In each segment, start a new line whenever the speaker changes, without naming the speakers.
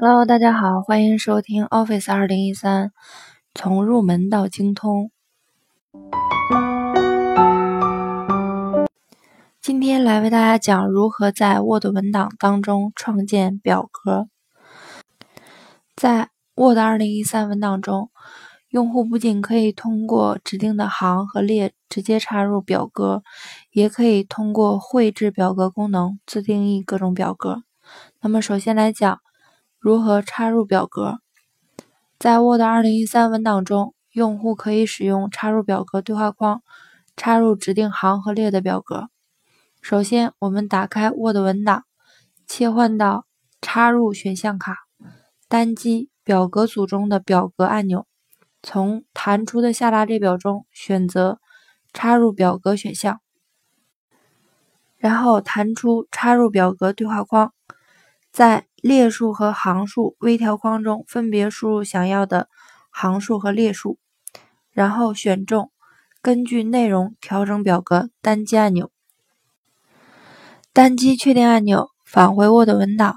Hello，大家好，欢迎收听 Office 二零一三，从入门到精通。今天来为大家讲如何在 Word 文档当中创建表格。在 Word 二零一三文档中，用户不仅可以通过指定的行和列直接插入表格，也可以通过绘制表格功能自定义各种表格。那么，首先来讲。如何插入表格？在 Word 2013文档中，用户可以使用插入表格对话框插入指定行和列的表格。首先，我们打开 Word 文档，切换到插入选项卡，单击表格组中的表格按钮，从弹出的下拉列表中选择插入表格选项，然后弹出插入表格对话框。在列数和行数微调框中分别输入想要的行数和列数，然后选中根据内容调整表格单击按钮，单击确定按钮，返回 Word 文档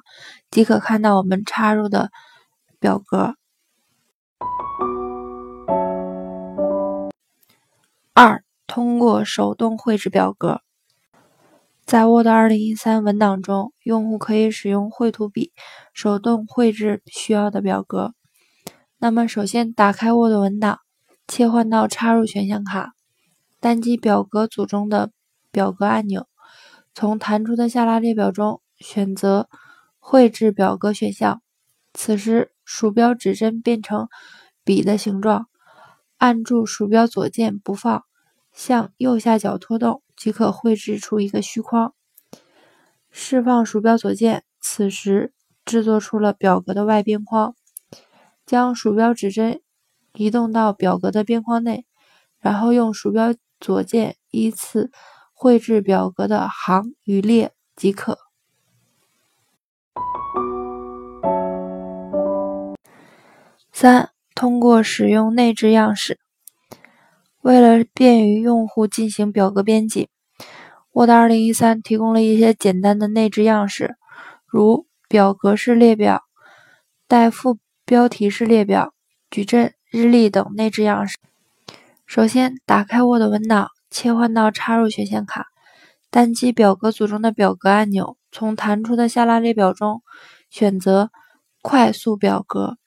即可看到我们插入的表格。二、通过手动绘制表格。在 Word 2013文档中，用户可以使用绘图笔手动绘制需要的表格。那么，首先打开 Word 文档，切换到插入选项卡，单击表格组中的表格按钮，从弹出的下拉列表中选择绘制表格选项。此时，鼠标指针变成笔的形状，按住鼠标左键不放，向右下角拖动。即可绘制出一个虚框。释放鼠标左键，此时制作出了表格的外边框。将鼠标指针移动到表格的边框内，然后用鼠标左键依次绘制表格的行与列即可。三、通过使用内置样式。为了便于用户进行表格编辑，Word 2013提供了一些简单的内置样式，如表格式列表、带副标题式列表、矩阵、日历等内置样式。首先，打开 Word 文档，切换到插入选项卡，单击表格组中的表格按钮，从弹出的下拉列表中选择快速表格，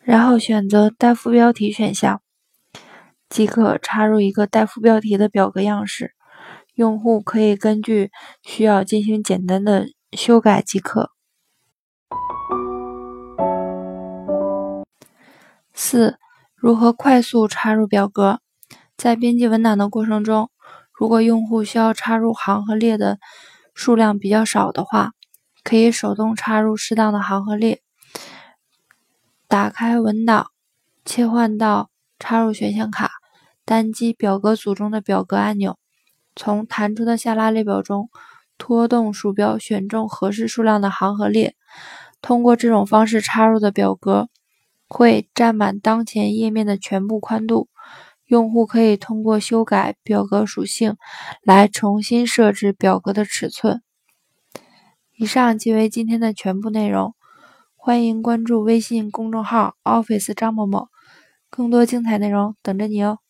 然后选择带副标题选项。即可插入一个带副标题的表格样式，用户可以根据需要进行简单的修改即可。四、如何快速插入表格？在编辑文档的过程中，如果用户需要插入行和列的数量比较少的话，可以手动插入适当的行和列。打开文档，切换到插入选项卡。单击表格组中的表格按钮，从弹出的下拉列表中拖动鼠标，选中合适数量的行和列。通过这种方式插入的表格会占满当前页面的全部宽度。用户可以通过修改表格属性来重新设置表格的尺寸。以上即为今天的全部内容。欢迎关注微信公众号 Office 张某某，更多精彩内容等着你哦。